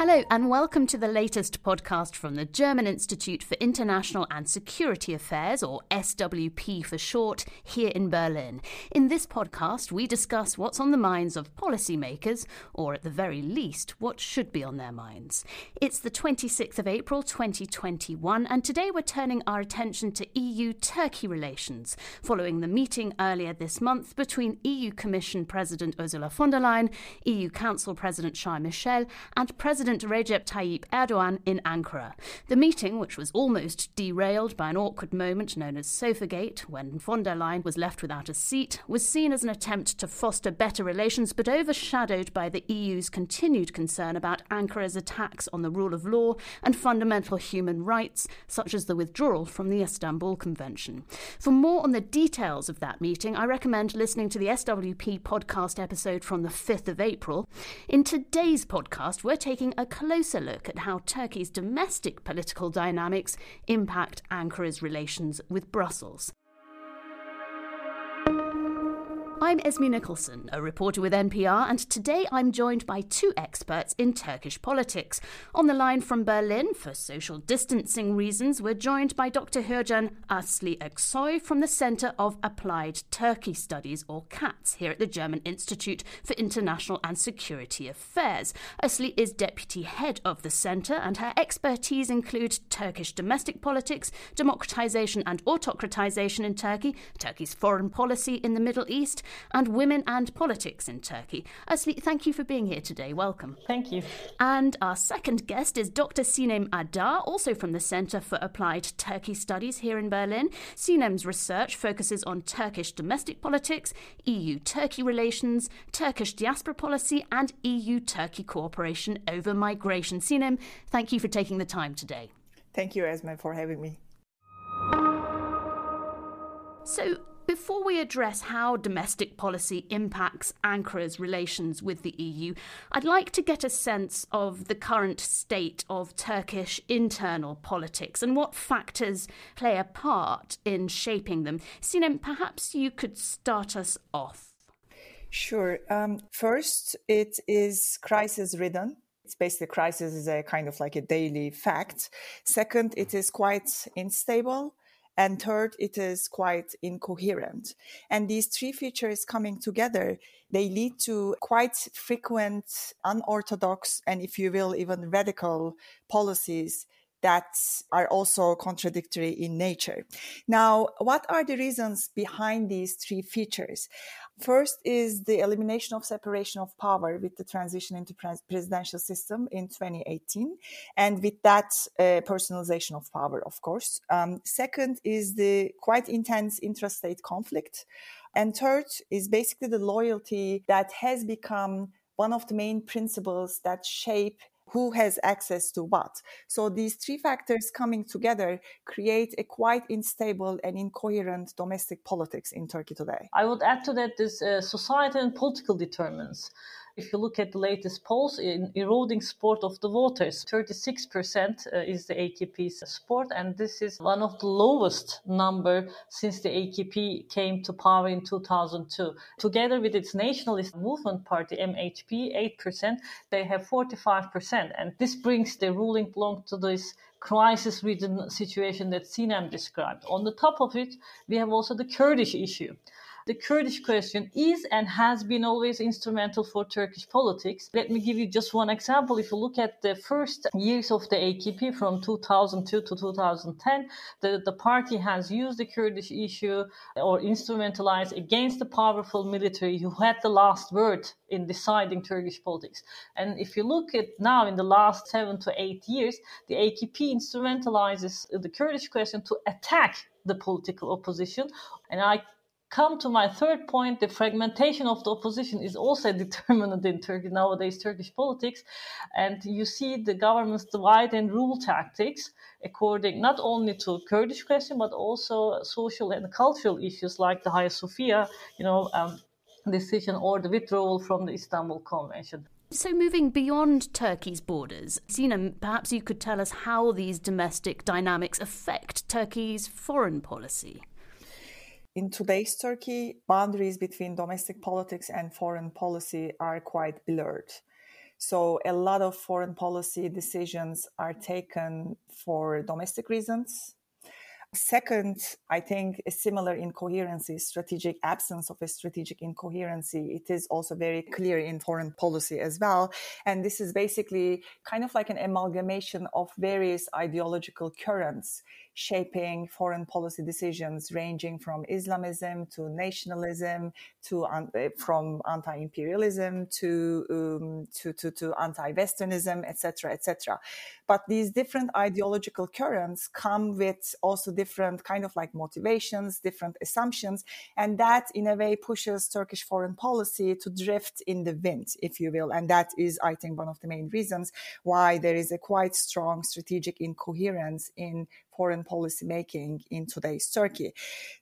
Hello, and welcome to the latest podcast from the German Institute for International and Security Affairs, or SWP for short, here in Berlin. In this podcast, we discuss what's on the minds of policymakers, or at the very least, what should be on their minds. It's the 26th of April 2021, and today we're turning our attention to EU Turkey relations, following the meeting earlier this month between EU Commission President Ursula von der Leyen, EU Council President Charles Michel, and President President Recep Tayyip Erdogan in Ankara. The meeting, which was almost derailed by an awkward moment known as Sofagate, when von der Leyen was left without a seat, was seen as an attempt to foster better relations but overshadowed by the EU's continued concern about Ankara's attacks on the rule of law and fundamental human rights, such as the withdrawal from the Istanbul Convention. For more on the details of that meeting, I recommend listening to the SWP podcast episode from the 5th of April. In today's podcast, we're taking a closer look at how Turkey's domestic political dynamics impact Ankara's relations with Brussels. I'm Esme Nicholson, a reporter with NPR, and today I'm joined by two experts in Turkish politics. On the line from Berlin, for social distancing reasons, we're joined by Dr. Hürcan Asli Aksoy from the Centre of Applied Turkey Studies, or CATS, here at the German Institute for International and Security Affairs. Asli is deputy head of the centre, and her expertise include Turkish domestic politics, democratisation and autocratization in Turkey, Turkey's foreign policy in the Middle East, and women and politics in Turkey. Asli, thank you for being here today. Welcome. Thank you. And our second guest is Dr. Sinem Adar, also from the Centre for Applied Turkey Studies here in Berlin. Sinem's research focuses on Turkish domestic politics, EU Turkey relations, Turkish diaspora policy, and EU Turkey cooperation over migration. Sinem, thank you for taking the time today. Thank you, Esme, for having me. So, before we address how domestic policy impacts Ankara's relations with the EU, I'd like to get a sense of the current state of Turkish internal politics and what factors play a part in shaping them. Sinem, perhaps you could start us off. Sure. Um, first, it is crisis ridden. It's basically crisis is a kind of like a daily fact. Second, it is quite unstable. And third, it is quite incoherent. And these three features coming together, they lead to quite frequent, unorthodox, and if you will, even radical policies that are also contradictory in nature. Now, what are the reasons behind these three features? First is the elimination of separation of power with the transition into presidential system in 2018, and with that uh, personalization of power, of course. Um, second is the quite intense intrastate conflict, and third is basically the loyalty that has become one of the main principles that shape who has access to what. So these three factors coming together create a quite unstable and incoherent domestic politics in Turkey today. I would add to that this uh, society and political determinants. If you look at the latest polls, in eroding support of the voters, 36% uh, is the AKP's support, and this is one of the lowest number since the AKP came to power in 2002. Together with its nationalist movement party, MHP, 8%, they have 45%, and this brings the ruling bloc to this crisis ridden situation that Sinem described. On the top of it, we have also the Kurdish issue the Kurdish question is and has been always instrumental for Turkish politics. Let me give you just one example. If you look at the first years of the AKP from 2002 to 2010, the, the party has used the Kurdish issue or instrumentalized against the powerful military who had the last word in deciding Turkish politics. And if you look at now in the last seven to eight years, the AKP instrumentalizes the Kurdish question to attack the political opposition. And I come to my third point the fragmentation of the opposition is also determinant in turkey nowadays turkish politics and you see the government's divide and rule tactics according not only to kurdish question but also social and cultural issues like the hagia sophia you know um, decision or the withdrawal from the istanbul convention so, moving beyond Turkey's borders, Sinem, perhaps you could tell us how these domestic dynamics affect Turkey's foreign policy. In today's Turkey, boundaries between domestic politics and foreign policy are quite blurred. So a lot of foreign policy decisions are taken for domestic reasons Second, I think a similar incoherency, strategic absence of a strategic incoherency. It is also very clear in foreign policy as well. And this is basically kind of like an amalgamation of various ideological currents shaping foreign policy decisions ranging from Islamism to nationalism to uh, from anti-imperialism to, um, to, to, to anti-Westernism, etc., etc. But these different ideological currents come with also different kind of like motivations, different assumptions, and that in a way pushes Turkish foreign policy to drift in the wind, if you will. And that is, I think, one of the main reasons why there is a quite strong strategic incoherence in foreign policy making in today's Turkey.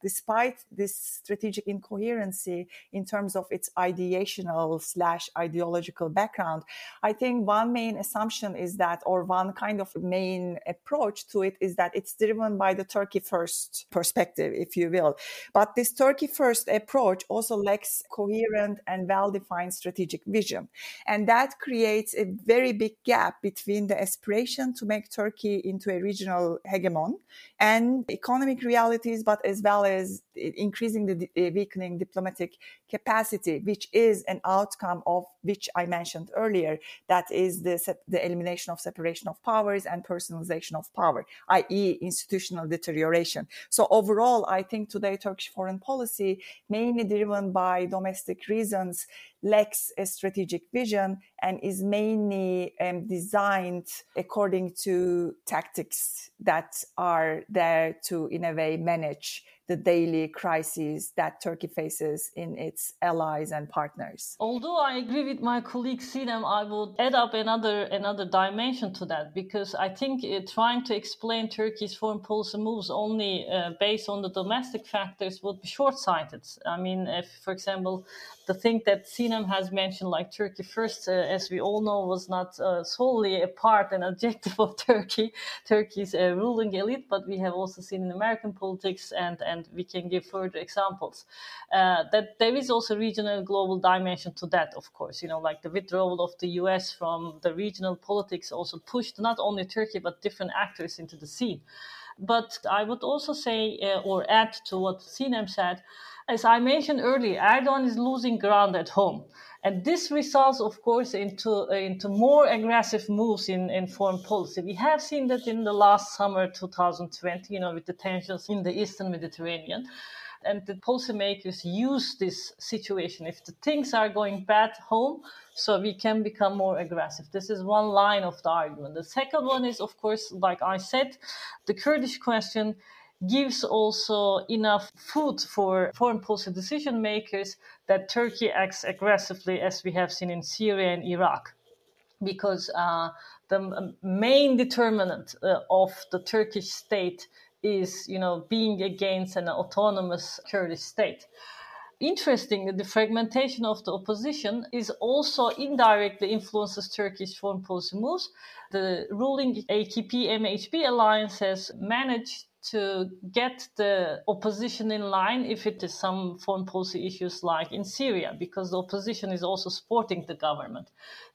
Despite this strategic incoherency in terms of its ideational slash ideological background, I think one main assumption is that, or one kind of main approach to it is that it's driven by the Turkey first perspective, if you will. But this Turkey first approach also lacks coherent and well defined strategic vision. And that creates a very big gap between the aspiration to make Turkey into a regional hegemon on and economic realities, but as well as increasing the uh, weakening diplomatic capacity, which is an outcome of which I mentioned earlier. That is the, the elimination of separation of powers and personalization of power, i.e. institutional deterioration. So overall, I think today Turkish foreign policy, mainly driven by domestic reasons, lacks a strategic vision and is mainly um, designed according to tactics that are there to, in a way, manage the daily crises that Turkey faces in its allies and partners. Although I agree with my colleague Sinem, I would add up another another dimension to that because I think uh, trying to explain Turkey's foreign policy moves only uh, based on the domestic factors would be short-sighted. I mean, if, for example, the thing that Sinem has mentioned, like Turkey first, uh, as we all know, was not uh, solely a part and objective of Turkey, Turkey's uh, ruling elite, but we have also seen in American politics, and, and we can give further examples, uh, that there is also regional global dimension to that, of course. You know, like the withdrawal of the US from the regional politics also pushed not only Turkey, but different actors into the scene. But I would also say, uh, or add to what Sinem said, as I mentioned earlier, Erdogan is losing ground at home. And this results, of course, into, uh, into more aggressive moves in, in foreign policy. We have seen that in the last summer 2020, you know, with the tensions in the Eastern Mediterranean. And the policymakers use this situation. If the things are going bad home, so we can become more aggressive. This is one line of the argument. The second one is, of course, like I said, the Kurdish question gives also enough food for foreign policy decision makers that Turkey acts aggressively, as we have seen in Syria and Iraq. Because uh, the main determinant uh, of the Turkish state is, you know, being against an autonomous Kurdish state. Interesting, the fragmentation of the opposition is also indirectly influences Turkish foreign policy moves. The ruling AKP MHP alliance has managed to get the opposition in line if it is some foreign policy issues like in Syria, because the opposition is also supporting the government.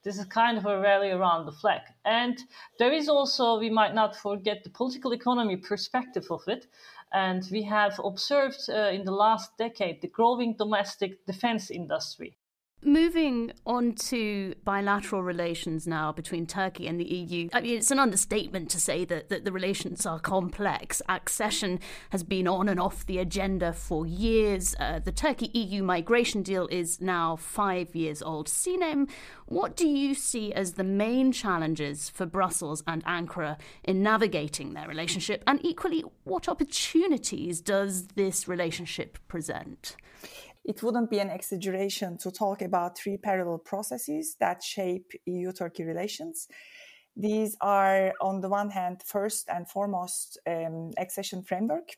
This is kind of a rally around the flag. And there is also, we might not forget the political economy perspective of it. And we have observed uh, in the last decade the growing domestic defense industry. Moving on to bilateral relations now between Turkey and the EU. I mean, it's an understatement to say that, that the relations are complex. Accession has been on and off the agenda for years. Uh, the Turkey EU migration deal is now five years old. Sinem, what do you see as the main challenges for Brussels and Ankara in navigating their relationship? And equally, what opportunities does this relationship present? It wouldn't be an exaggeration to talk about three parallel processes that shape EU Turkey relations. These are, on the one hand, first and foremost, um, accession framework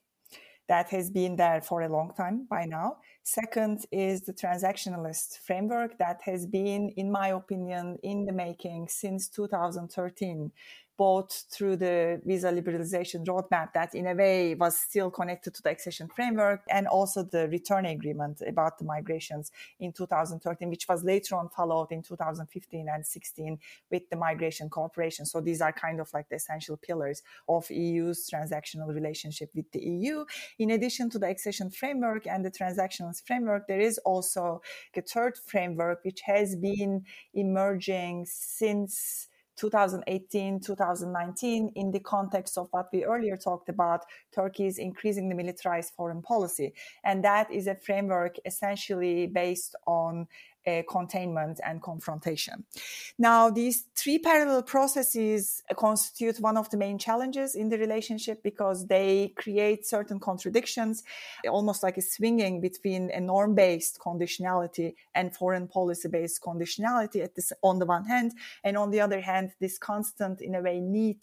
that has been there for a long time by now. Second is the transactionalist framework that has been, in my opinion, in the making since 2013 both through the visa liberalization roadmap that in a way was still connected to the accession framework and also the return agreement about the migrations in 2013, which was later on followed in 2015 and 16 with the migration cooperation. So these are kind of like the essential pillars of EU's transactional relationship with the EU. In addition to the accession framework and the transactions framework, there is also a third framework which has been emerging since 2018, 2019, in the context of what we earlier talked about, Turkey's increasingly militarized foreign policy. And that is a framework essentially based on uh, containment and confrontation. Now, these three parallel processes constitute one of the main challenges in the relationship because they create certain contradictions, almost like a swinging between a norm-based conditionality and foreign policy-based conditionality at this, on the one hand, and on the other hand, this constant, in a way, need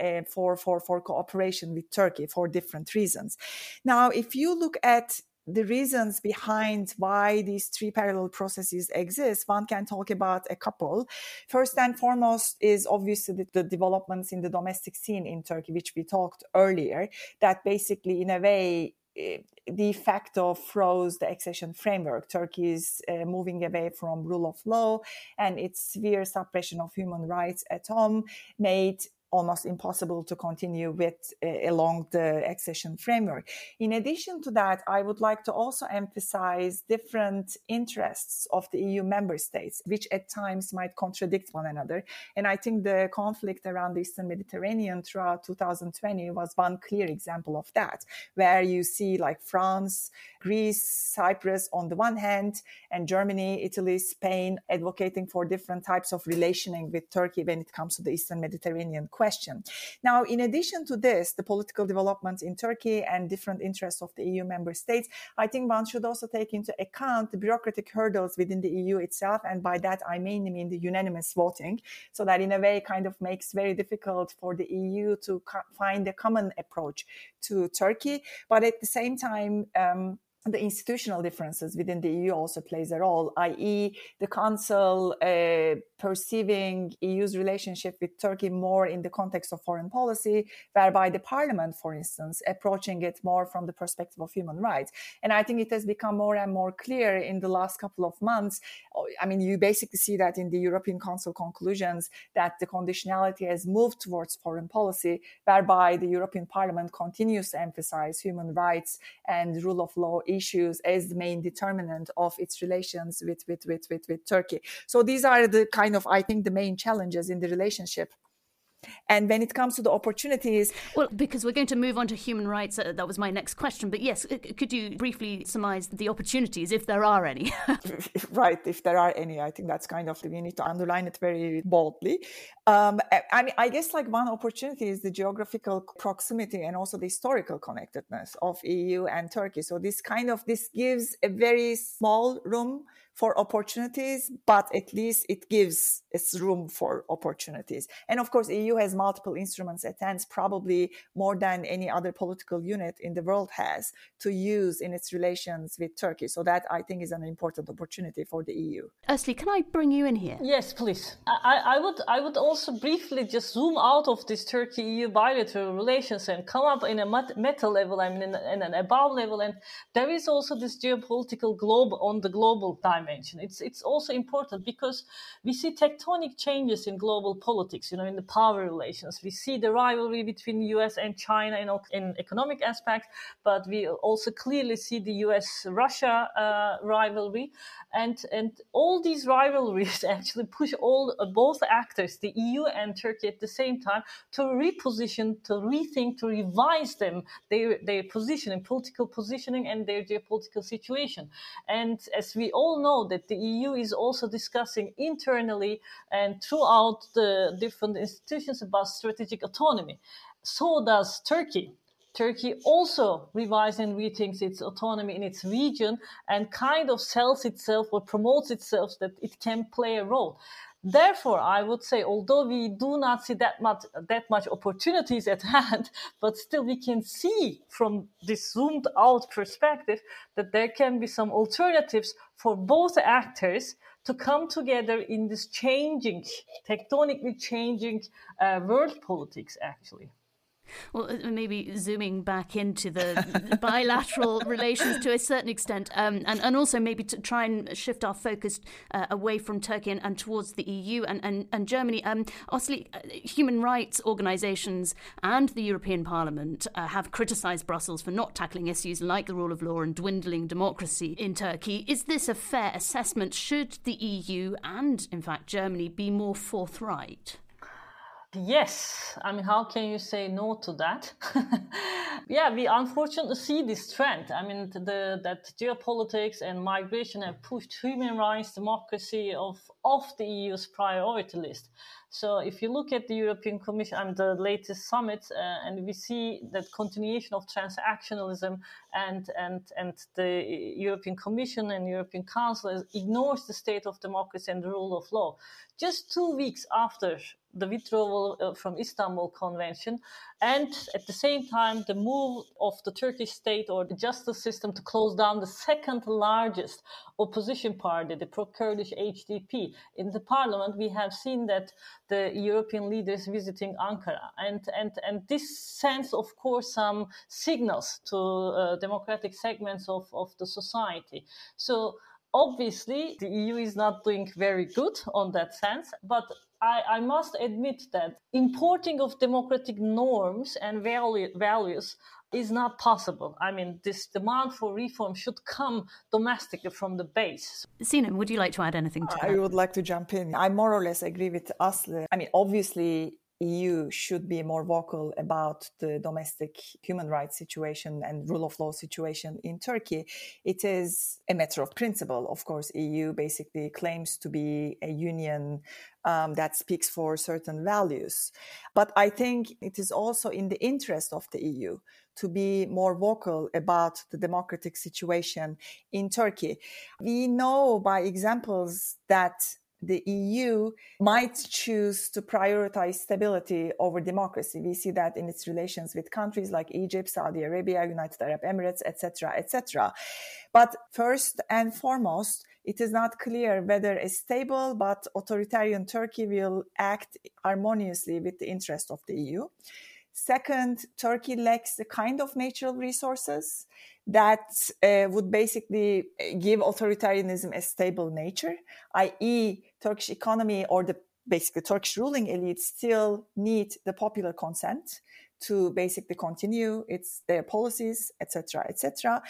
uh, for, for, for cooperation with Turkey for different reasons. Now, if you look at the reasons behind why these three parallel processes exist, one can talk about a couple. First and foremost is obviously the, the, developments in the domestic scene in Turkey, which we talked earlier, that basically, in a way, eh, de facto froze the accession framework. Turkey is uh, moving away from rule of law and its severe suppression of human rights at home made almost impossible to continue with uh, along the accession framework. In addition to that, I would like to also emphasize different interests of the EU member states, which at times might contradict one another. And I think the conflict around the Eastern Mediterranean throughout 2020 was one clear example of that, where you see like France, Greece, Cyprus on the one hand, and Germany, Italy, Spain advocating for different types of relationing with Turkey when it comes to the Eastern Mediterranean question. Now, in addition to this, the political developments in Turkey and different interests of the EU member states, I think one should also take into account the bureaucratic hurdles within the EU itself. And by that, I mainly mean the unanimous voting. So that in a way kind of makes very difficult for the EU to co- find a common approach to Turkey. But at the same time, um, the institutional differences within the EU also plays a role, i.e., the Council uh, perceiving EU's relationship with Turkey more in the context of foreign policy, whereby the Parliament, for instance, approaching it more from the perspective of human rights. And I think it has become more and more clear in the last couple of months. I mean, you basically see that in the European Council conclusions that the conditionality has moved towards foreign policy, whereby the European Parliament continues to emphasize human rights and rule of law issues as the main determinant of its relations with, with, with, with, with Turkey. So these are the kind of, I think, the main challenges in the relationship. And when it comes to the opportunities. Well, because we're going to move on to human rights, uh, that was my next question. But yes, could you briefly surmise the opportunities, if there are any? right, if there are any. I think that's kind of, we need to underline it very boldly. Um, I mean, I guess like one opportunity is the geographical proximity and also the historical connectedness of EU and Turkey. So this kind of, this gives a very small room for opportunities, but at least it gives its room for opportunities. And of course, EU has multiple instruments at hand, probably more than any other political unit in the world has to use in its relations with Turkey. So that I think is an important opportunity for the EU. Ursula, can I bring you in here? Yes, please. I, I would I would also briefly just zoom out of this Turkey-EU bilateral relations and come up in a meta level, I mean, in, in an above level. And there is also this geopolitical globe on the global dimension dimension. It's it's also important because we see tectonic changes in global politics. You know, in the power relations, we see the rivalry between the U.S. and China in, in economic aspects, but we also clearly see the U.S.-Russia uh, rivalry, and and all these rivalries actually push all both actors, the EU and Turkey, at the same time to reposition, to rethink, to revise them their their position in political positioning and their geopolitical situation. And as we all know know that the EU is also discussing internally and throughout the different institutions about strategic autonomy. So does Turkey. Turkey also revises and rethinks its autonomy in its region and kind of sells itself or promotes itself that it can play a role. Therefore, I would say, although we do not see that much that much opportunities at hand, but still we can see from this zoomed out perspective that there can be some alternatives for both actors to come together in this changing, tectonically changing uh, world politics, actually. Well, uh, maybe zooming back into the bilateral relations to a certain extent, um, and, and also maybe to try and shift our focus uh, away from Turkey and, and, towards the EU and, and, and Germany. Um, obviously, uh, human rights organisations and the European Parliament uh, have criticised Brussels for not tackling issues like the rule of law and dwindling democracy in Turkey. Is this a fair assessment? Should the EU and, in fact, Germany be more forthright? Yes, I mean, how can you say no to that? yeah, we unfortunately see this trend. I mean, the, that geopolitics and migration have pushed human rights, democracy off, off the EU's priority list. So if you look at the European Commission and the latest summit, uh, and we see that continuation of transactionalism and, and, and the European Commission and European Council ignores the state of democracy and the rule of law. Just two weeks after the withdrawal uh, from Istanbul Convention, and at the same time the move of the Turkish state or the justice system to close down the second largest opposition party, the pro-Kurdish HDP. In the parliament, we have seen that the European leaders visiting Ankara, and and and this sends, of course, some signals to uh, democratic segments of of the society. So obviously the EU is not doing very good on that sense, but I, I, must admit that importing of democratic norms and value, values is not possible. I mean, this demand for reform should come domestically from the base. Sinem, would you like to add anything to I that? I would like to jump in. I more or less agree with Aslı. I mean, obviously, EU should be more vocal about the domestic human rights situation and rule of law situation in Turkey. It is a matter of principle. Of course, EU basically claims to be a union um, that speaks for certain values. But I think it is also in the interest of the EU to be more vocal about the democratic situation in Turkey. We know by examples that the EU might choose to prioritize stability over democracy. We see that in its relations with countries like Egypt, Saudi Arabia, United Arab Emirates, etc., etc. But first and foremost, it is not clear whether a stable but authoritarian Turkey will act harmoniously with the interest of the EU. Second, Turkey lacks the kind of natural resources that uh, would basically give authoritarianism a stable nature, i.e., Turkish economy or the basically Turkish ruling elite still need the popular consent to basically continue its their policies, etc., etc.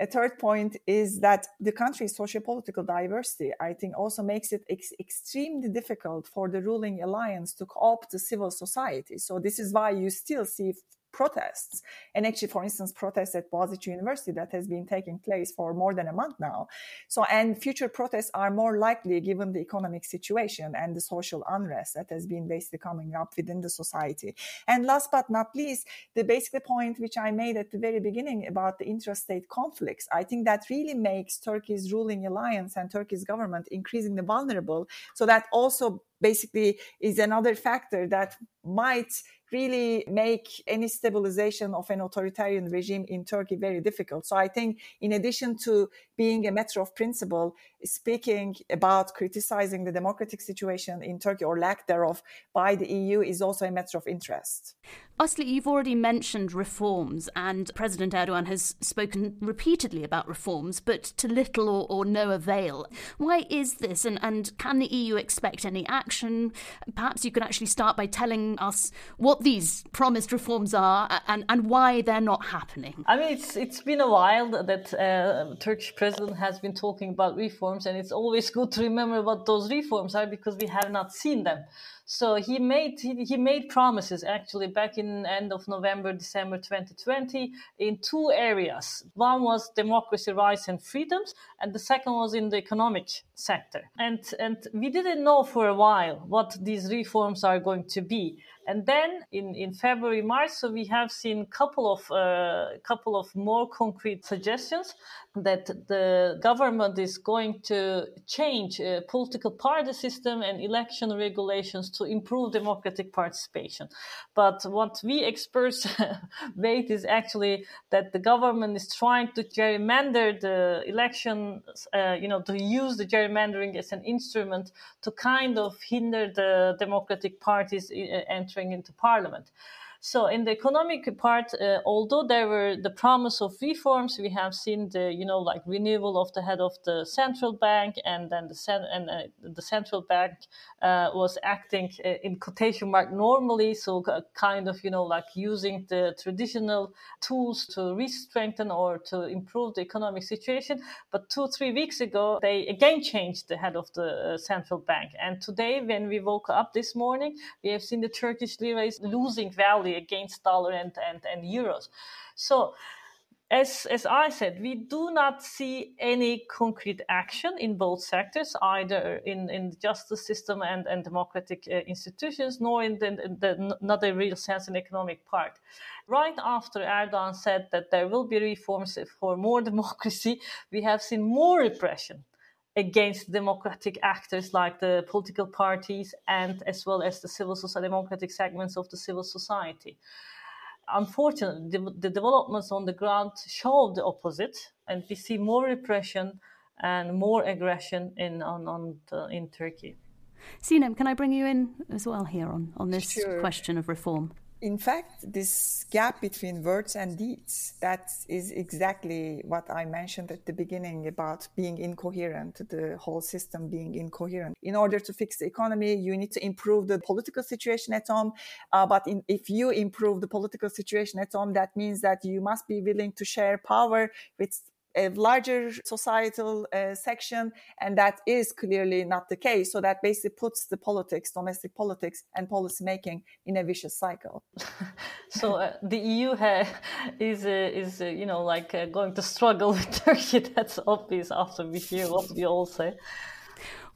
A third point is that the country's socio-political diversity, I think, also makes it ex- extremely difficult for the ruling alliance to co-opt the civil society. So this is why you still see protests. And actually, for instance, protests at Boğaziçi University that has been taking place for more than a month now. So, and future protests are more likely given the economic situation and the social unrest that has been basically coming up within the society. And last but not least, the basic point which I made at the very beginning about the intrastate conflicts, I think that really makes Turkey's ruling alliance and Turkey's government increasingly vulnerable. So that also basically is another factor that might really make any stabilization of an authoritarian regime in Turkey very difficult. So I think in addition to being a matter of principle, speaking about criticizing the democratic situation in Turkey or lack thereof by the EU is also a matter of interest. Aslı, you've already mentioned reforms, and President Erdogan has spoken repeatedly about reforms, but to little or, or no avail. Why is this, and, and can the EU expect any action? Perhaps you could actually start by telling us what these promised reforms are and, and why they're not happening. I mean, it's it's been a while that uh, Turkish president has been talking about reforms, and it's always good to remember what those reforms are because we have not seen them. So he made he, he made promises actually back in end of November, December 2020 in two areas. One was democracy, rights and freedoms, and the second was in the economic sector. And and we didn't know for a while what these reforms are going to be. And then in, in February, March. So we have seen couple of uh, couple of more concrete suggestions that the government is going to change uh, political party system and election regulations to improve democratic participation. But what we experts wait is actually that the government is trying to gerrymander the election, uh, you know, to use the gerrymandering as an instrument to kind of hinder the democratic parties uh, entering into parliament. So in the economic part, uh, although there were the promise of reforms, we have seen the you know like renewal of the head of the central bank, and then the cent- and uh, the central bank uh, was acting uh, in quotation mark normally, so kind of you know like using the traditional tools to re-strengthen or to improve the economic situation. But two three weeks ago, they again changed the head of the uh, central bank, and today when we woke up this morning, we have seen the Turkish lira is losing value against dollar and, and, and euros. So as, as I said, we do not see any concrete action in both sectors, either in, in the justice system and, and democratic uh, institutions, nor in the, in the, not a real sense in economic part. Right after Erdogan said that there will be reforms for more democracy, we have seen more repression against democratic actors like the political parties and as well as the civil society, democratic segments of the civil society. Unfortunately, the, the developments on the ground show the opposite, and we see more repression and more aggression in on, on the, in Turkey. Sinem, can I bring you in as well here on, on this sure. question of reform? In fact, this gap between words and deeds, that is exactly what I mentioned at the beginning about being incoherent, the whole system being incoherent. In order to fix the economy, you need to improve the political situation at home. Uh, but in, if you improve the political situation at home, that means that you must be willing to share power with a larger societal uh, section, and that is clearly not the case. So that basically puts the politics, domestic politics, and policymaking in a vicious cycle. so uh, the EU ha- is uh, is uh, you know like uh, going to struggle with Turkey. That's obvious after we hear what we all say.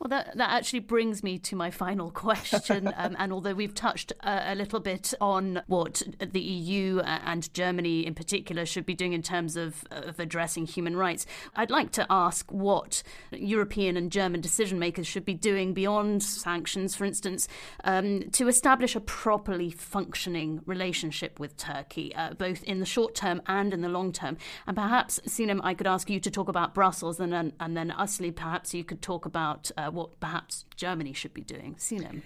Well, that, that actually brings me to my final question. um, and although we've touched uh, a little bit on what the EU and Germany in particular should be doing in terms of, of addressing human rights, I'd like to ask what European and German decision makers should be doing beyond sanctions, for instance, um, to establish a properly functioning relationship with Turkey, uh, both in the short term and in the long term. And perhaps, Sinem, I could ask you to talk about Brussels, and then, and then Asli, perhaps you could talk about. Uh, Uh, what perhaps Germany should be doing? Sinem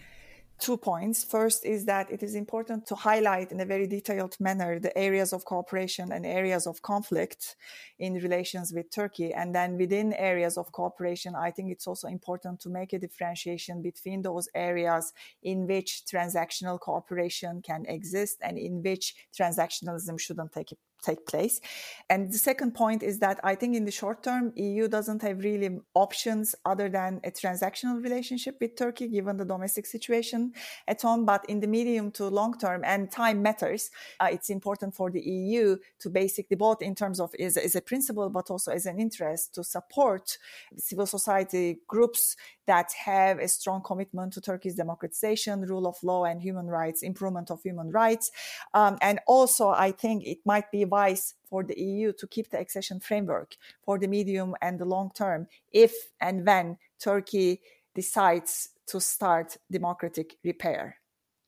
two points. First is that it is important to highlight in a very detailed manner the areas of cooperation and areas of conflict in relations with Turkey. And then within areas of cooperation, I think it's also important to make a differentiation between those areas in which transactional cooperation can exist and in which transactionalism shouldn't take take place. And the second point is that I think in the short term, EU doesn't have really options other than a transactional relationship with Turkey, given the domestic situation at home. But in the medium to long term, and time matters, uh, it's important for the EU to basically both in terms of is, is a principle, but also as an interest to support civil society groups that have a strong commitment to Turkey's democratization, rule of law, and human rights, improvement of human rights. Um, and also, I think it might be wise for the EU to keep the accession framework for the medium and the long term if and when Turkey decides to start democratic repair.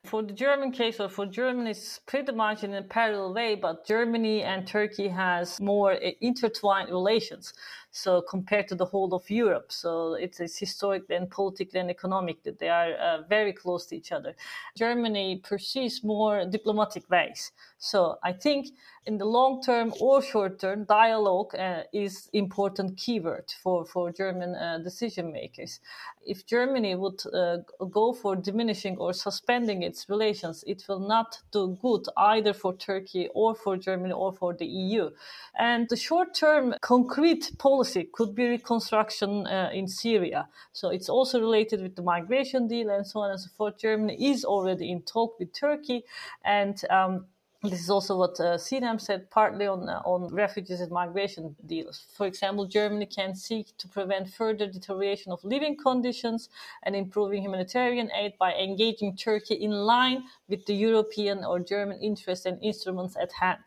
For the German case, or for Germany, it's pretty much in a parallel way, but Germany and Turkey has more intertwined relations. So compared to the whole of Europe, so it's, it's historically and politically and economically they are uh, very close to each other. Germany pursues more diplomatic ways. So I think in the long term or short term, dialogue uh, is important keyword for for German uh, decision makers. If Germany would uh, go for diminishing or suspending its relations, it will not do good either for Turkey or for Germany or for the EU. And the short term concrete policy could be reconstruction uh, in Syria. So it's also related with the migration deal and so on and so forth. Germany is already in talk with Turkey and um, this is also what uh, Sinem said, partly on uh, on refugees and migration deals. For example, Germany can seek to prevent further deterioration of living conditions and improving humanitarian aid by engaging Turkey in line with the European or German interests and instruments at hand.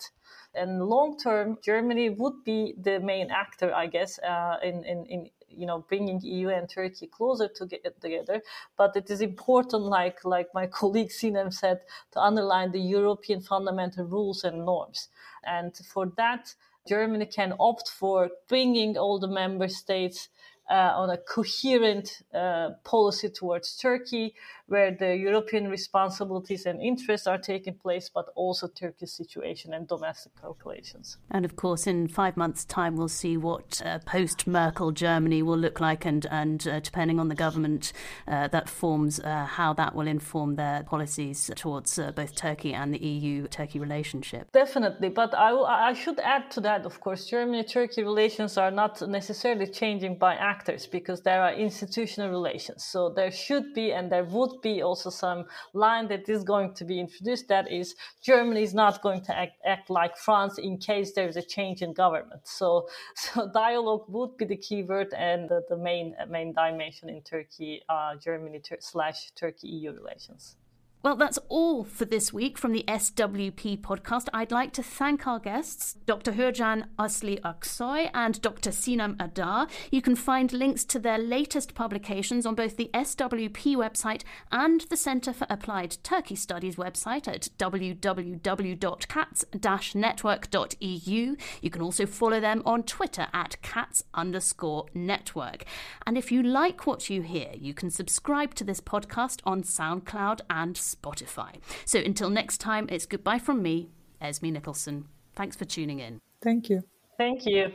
And long term, Germany would be the main actor, I guess, uh, in, in, in you know bringing EU and Turkey closer to get together. But it is important, like like my colleague Sinem said, to underline the European fundamental rules and norms. And for that, Germany can opt for bringing all the member states uh, on a coherent uh, policy towards Turkey, where the European responsibilities and interests are taking place, but also Turkey's situation and domestic calculations. And of course, in five months' time, we'll see what uh, post Merkel Germany will look like, and, and uh, depending on the government uh, that forms, uh, how that will inform their policies towards both Turkey and the EU Turkey relationship. Definitely. But I, I should add to that, of course, Germany Turkey relations are not necessarily changing by act actors because there are institutional relations. So there should be and there would be also some line that is going to be introduced that is Germany is not going to act, act like France in case there is a change in government. So so dialogue would be the key word and the, the main main dimension in Turkey uh, Germany ter- slash Turkey EU relations. Well, that's all for this week from the SWP podcast. I'd like to thank our guests, Dr. Hürcan Asli Aksoy and Dr. Sinem Adar. You can find links to their latest publications on both the SWP website and the Centre for Applied Turkey Studies website at www.cats-network.eu. You can also follow them on Twitter at cats underscore network. And if you like what you hear, you can subscribe to this podcast on SoundCloud and Spotify. So until next time, it's goodbye from me, Esme Nicholson. Thanks for tuning in. Thank you. Thank you.